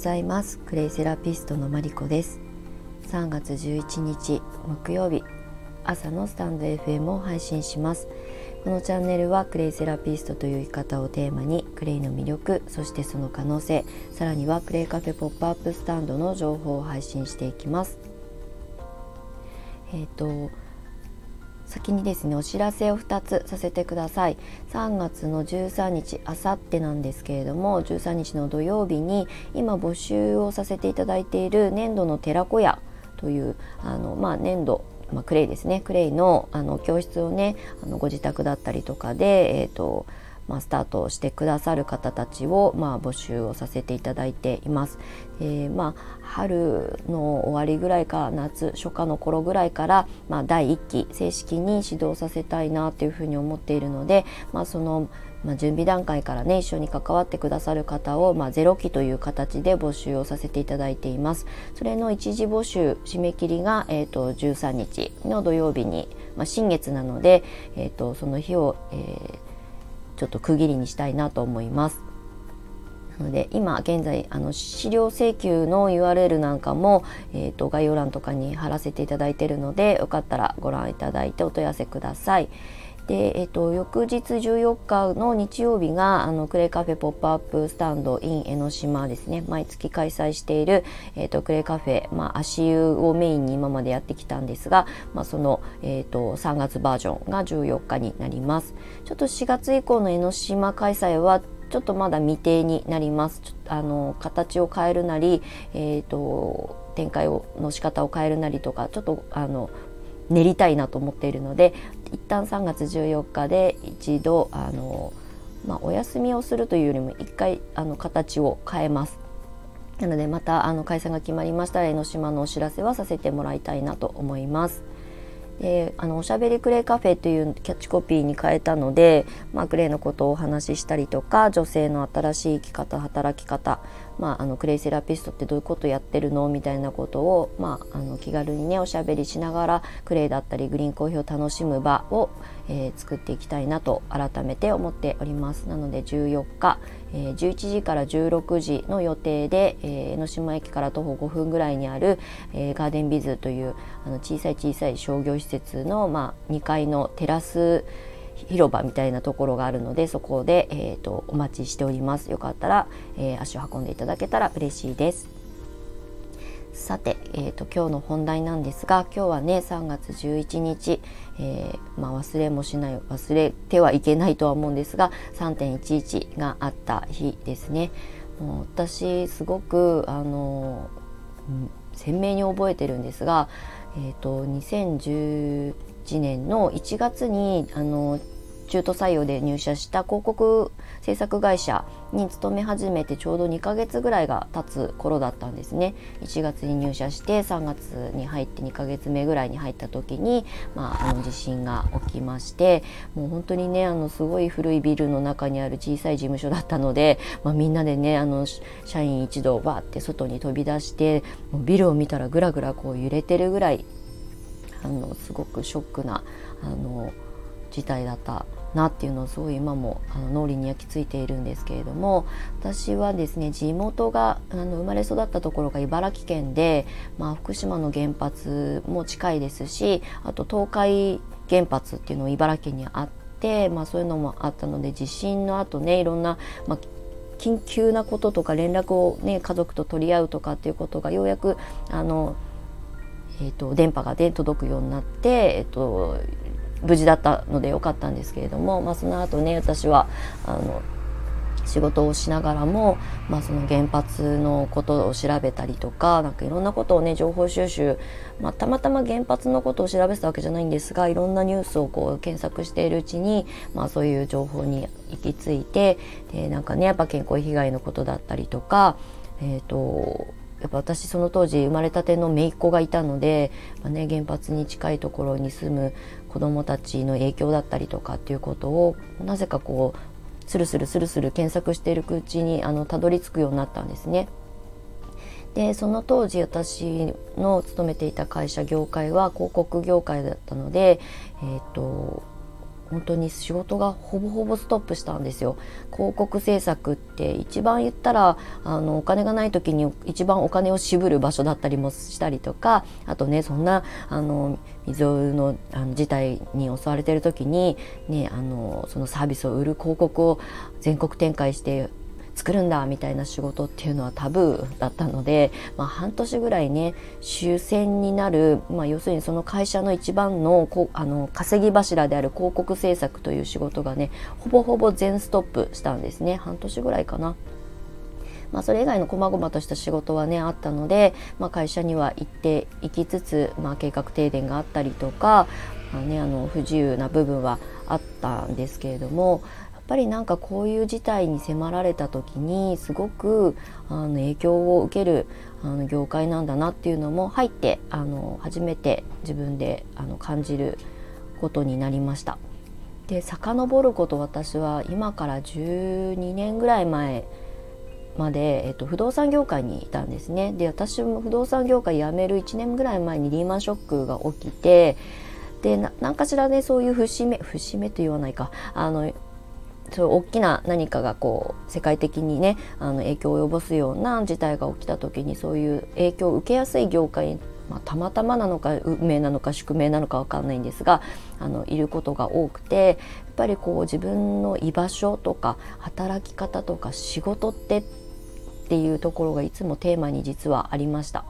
ざいます。クレイセラピストのマリコです。3月11日木曜日。朝のスタンド FM を配信します。このチャンネルはクレイセラピストという生き方をテーマにクレイの魅力そしてその可能性さらにはクレイカフェポップアップスタンドの情報を配信していきます。えっ、ー、と先にですねお知らせを2つさせてください。3月の13日あさってなんですけれども13日の土曜日に今募集をさせていただいている粘土の寺子屋というあの、まあ、粘土まあ、クレイですね。クレイのあの教室をねあのご自宅だったりとかで、えーとまあ、スタートしてくださる方たちを、まあ、募集をさせていただいています。えー、まあ、春の終わりぐらいか夏初夏の頃ぐらいから、まあ、第1期正式に指導させたいなというふうに思っているので、まあ、そのまあ、準備段階からね一緒に関わってくださる方を、まあ、ゼロ期という形で募集をさせていただいていますそれの一時募集締め切りが、えーと、13日の土曜日に、まあ、新月なので、えーと、その日を、えーちょっと区切りにしたいなと思います。なので今現在あの資料請求の URL なんかも、えーと、概要欄とかに貼らせていただいているのでよかったらご覧いただいてお問い合わせください。で、えっと、翌日14日の日曜日があのクレイカフェポップアップスタンド in 江ノ島ですね。毎月開催している、えっと、クレイカフェ、まあ、足湯をメインに今までやってきたんですが、まあ、その、えっと、3月バージョンが14日になります。ちょっと4月以降の江ノ島開催はちょっとまだ未定になります。あの形を変えるなり、えーと展開をの仕方を変えるなりとかちょっとあの練りたいなと思っているので一旦3月14日で一度あの、まあ、お休みをするというよりも一回あの形を変えます。なのでまたあの開催が決まりましたら江ノ島のお知らせはさせてもらいたいなと思います。であのおしゃべりクレイカフェというキャッチコピーに変えたので、まあ、クレイのことをお話ししたりとか女性の新しい生き方働き方、まあ、あのクレイセラピストってどういうことやってるのみたいなことを、まあ、あの気軽にねおしゃべりしながらクレイだったりグリーンコーヒーを楽しむ場を、えー、作っていきたいなと改めて思っております。なので14日、えー、11時から16時の予定で、えー、江ノ島駅から徒歩5分ぐらいにある、えー、ガーデンビズというあの小さい小さい商業施設の、まあ、2階のテラス広場みたいなところがあるのでそこで、えーと、お待ちしております。よかったら、えー、足を運んでいただけたら嬉しいです。さて、えーと、今日の本題なんですが今日はね3月11日、えー、まあ、忘れもしない忘れてはいけないとは思うんですが3.11があった日ですね。もう私すごくあの鮮明に覚えてるんですが、えーと、2011年の1月にあの中途採用で入社した広告制作会社に勤め始めてちょうど2ヶ月ぐらいが経つ頃だったんですね。1月に入社して3月に入って2ヶ月目ぐらいに入った時に、まあ、あの地震が起きましてもう本当にねあのすごい古いビルの中にある小さい事務所だったので、まあ、みんなでねあの社員一同バーって外に飛び出してもうビルを見たらぐらぐらこう揺れてるぐらいあのすごくショックなあの事態だったなっていうのをすごい今もあの脳裏に焼き付いているんですけれども私はですね地元があの生まれ育ったところが茨城県で、まあ、福島の原発も近いですしあと東海原発っていうのも茨城県にあって、まあ、そういうのもあったので地震の後ねいろんな、まあ、緊急なこととか連絡を、ね、家族と取り合うとかっていうことがようやくあの、えーと、電波が、ね、届くようになって、えーと無事だったのでよかったんですけれども、まあ、その後ね私はあの仕事をしながらも、まあ、その原発のことを調べたりとかなんかいろんなことをね情報収集、まあ、たまたま原発のことを調べてたわけじゃないんですがいろんなニュースをこう検索しているうちに、まあ、そういう情報に行き着いてでなんかねやっぱ健康被害のことだったりとか、えーとやっぱ私その当時生まれたての姪っ子がいたので、まあね、原発に近いところに住む子どもたちの影響だったりとかっていうことをなぜかこうスルスルスルスル検索しているうちにあのたどり着くようになったんですね。でその当時私の勤めていた会社業界は広告業界だったので、えーと本当に仕事がほぼほぼストップしたんですよ。広告制作って一番言ったらあのお金がない時に一番お金を渋る場所だったりもしたりとかあとねそんなあの未曾有のあの事態に襲われてる時に、ね、あのそのサービスを売る広告を全国展開して作るんだみたいな仕事っていうのはタブーだったので、まあ、半年ぐらいね終戦になる、まあ、要するにその会社の一番のこあの稼ぎ柱である広告制作という仕事がねほぼほぼ全ストップしたんですね半年ぐらいかな。まあ、それ以外の細々とした仕事はねあったので、まあ、会社には行って行きつつ、まあ、計画停電があったりとか、まあね、あの不自由な部分はあったんですけれどもぱりなんかこういう事態に迫られた時にすごくあの影響を受けるあの業界なんだなっていうのも入ってあの初めて自分であの感じることになりました。で遡ること私は今から12年ぐらい前まで、えっと、不動産業界にいたんですねで私も不動産業界辞める1年ぐらい前にリーマンショックが起きてで何かしらねそういう節目節目と言わないかあのそう大きな何かがこう世界的にねあの影響を及ぼすような事態が起きた時にそういう影響を受けやすい業界にまあ、たまたまなのか運命なのか宿命なのか分かんないんですがあのいることが多くてやっぱりこう自分の居場所とか働き方とか仕事ってっていうところがいつもテーマに実はありました。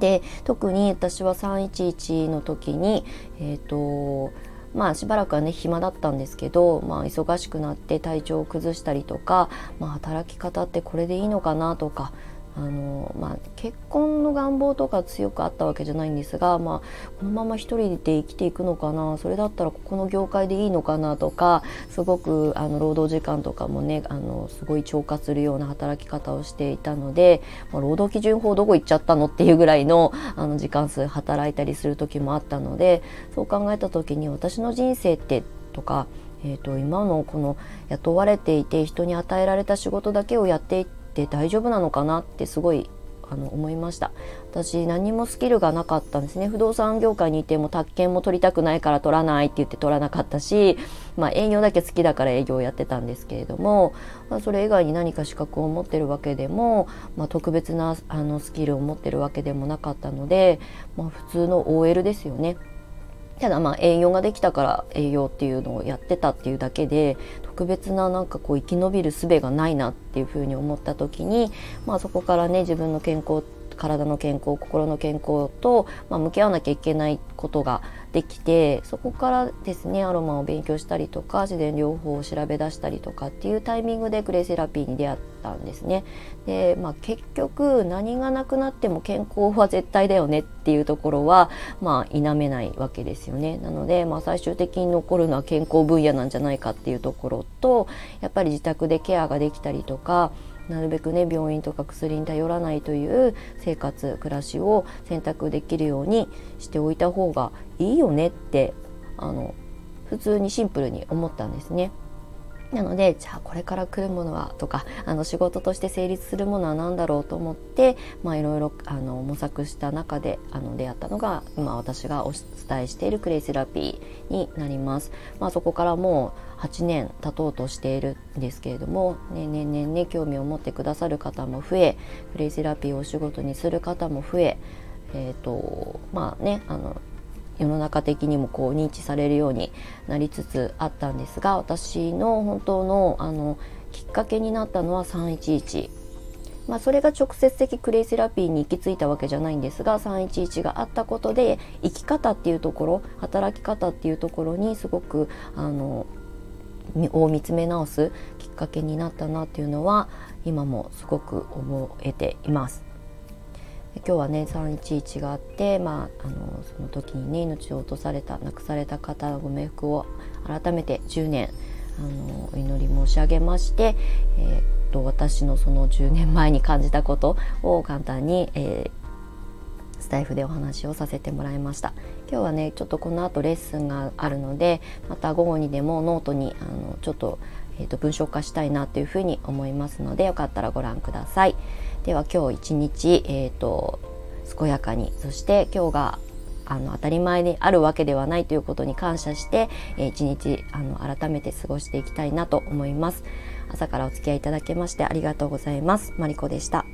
で特に私は311の時にえっ、ー、とまあしばらくはね暇だったんですけど、まあ、忙しくなって体調を崩したりとか、まあ、働き方ってこれでいいのかなとかあのまあ、結婚の願望とか強くあったわけじゃないんですが、まあ、このまま一人で生きていくのかなそれだったらここの業界でいいのかなとかすごくあの労働時間とかもねあのすごい超過するような働き方をしていたので、まあ、労働基準法どこ行っちゃったのっていうぐらいのあの時間数働いたりする時もあったのでそう考えた時に私の人生ってとかえーと今のこの雇われていて人に与えられた仕事だけをやっていってって大丈夫なのかなってすごいあの思いました私何もスキルがなかったんですね不動産業界にいても宅建も取りたくないから取らないって言って取らなかったし、まあ、営業だけ好きだから営業やってたんですけれども、まあ、それ以外に何か資格を持ってるわけでも、まあ、特別なあのスキルを持ってるわけでもなかったので、まあ、普通の OL ですよね。ただまあ営業ができたから営業っていうのをやってたっていうだけで特別ななんかこう生き延びる術がないなっていうふうに思った時に、まあ、そこからね自分の健康体の健康心の健康と、まあ、向き合わなきゃいけないことができてそこからですねアロマを勉強したりとか自然療法を調べ出したりとかっていうタイミングでグレイセラピーに出会ったんですね。で、まあ、結局何がなくなっても健康は絶対だよねっていうところはまあ否めないわけですよね。なので、まあ、最終的に残るのは健康分野なんじゃないかっていうところとやっぱり自宅でケアができたりとかなるべくね病院とか薬に頼らないという生活暮らしを選択できるようにしておいた方がいいよねってあの普通にシンプルに思ったんですね。なのでじゃあこれから来るものはとかあの仕事として成立するものは何だろうと思っていろいろ模索した中であの出会ったのが今私がお伝えしているクレイセラピーになります。まあ、そこからもう8年経とうとしているんですけれども、ね、年々ね興味を持ってくださる方も増えクレイセラピーをお仕事にする方も増ええーとまあねあの世の中的にもこう認知されるようになりつつあったんですが私の本当のあのきっかけになったのは311。まあ、それが直接的クレイセラピーに行き着いたわけじゃないんですが311があったことで生き方っていうところ働き方っていうところにすごくあのを見つめ直すきっかけになったなっていうのは今もすごく覚えています。今日はね311があって、まあ、あのその時にね命を落とされた亡くされた方のご冥福を改めて10年あのお祈り申し上げまして、えー、と私のその10年前に感じたことを簡単に、えー、スタイフでお話をさせてもらいました今日はねちょっとこの後レッスンがあるのでまた午後にでもノートにあのちょっと,、えー、と文章化したいなというふうに思いますのでよかったらご覧ください。では今日一日、えーと、健やかにそして今日があの当たり前にあるわけではないということに感謝して、えー、一日あの改めて過ごしていきたいなと思います。朝からお付き合いいただけましてありがとうございます。マリコでした。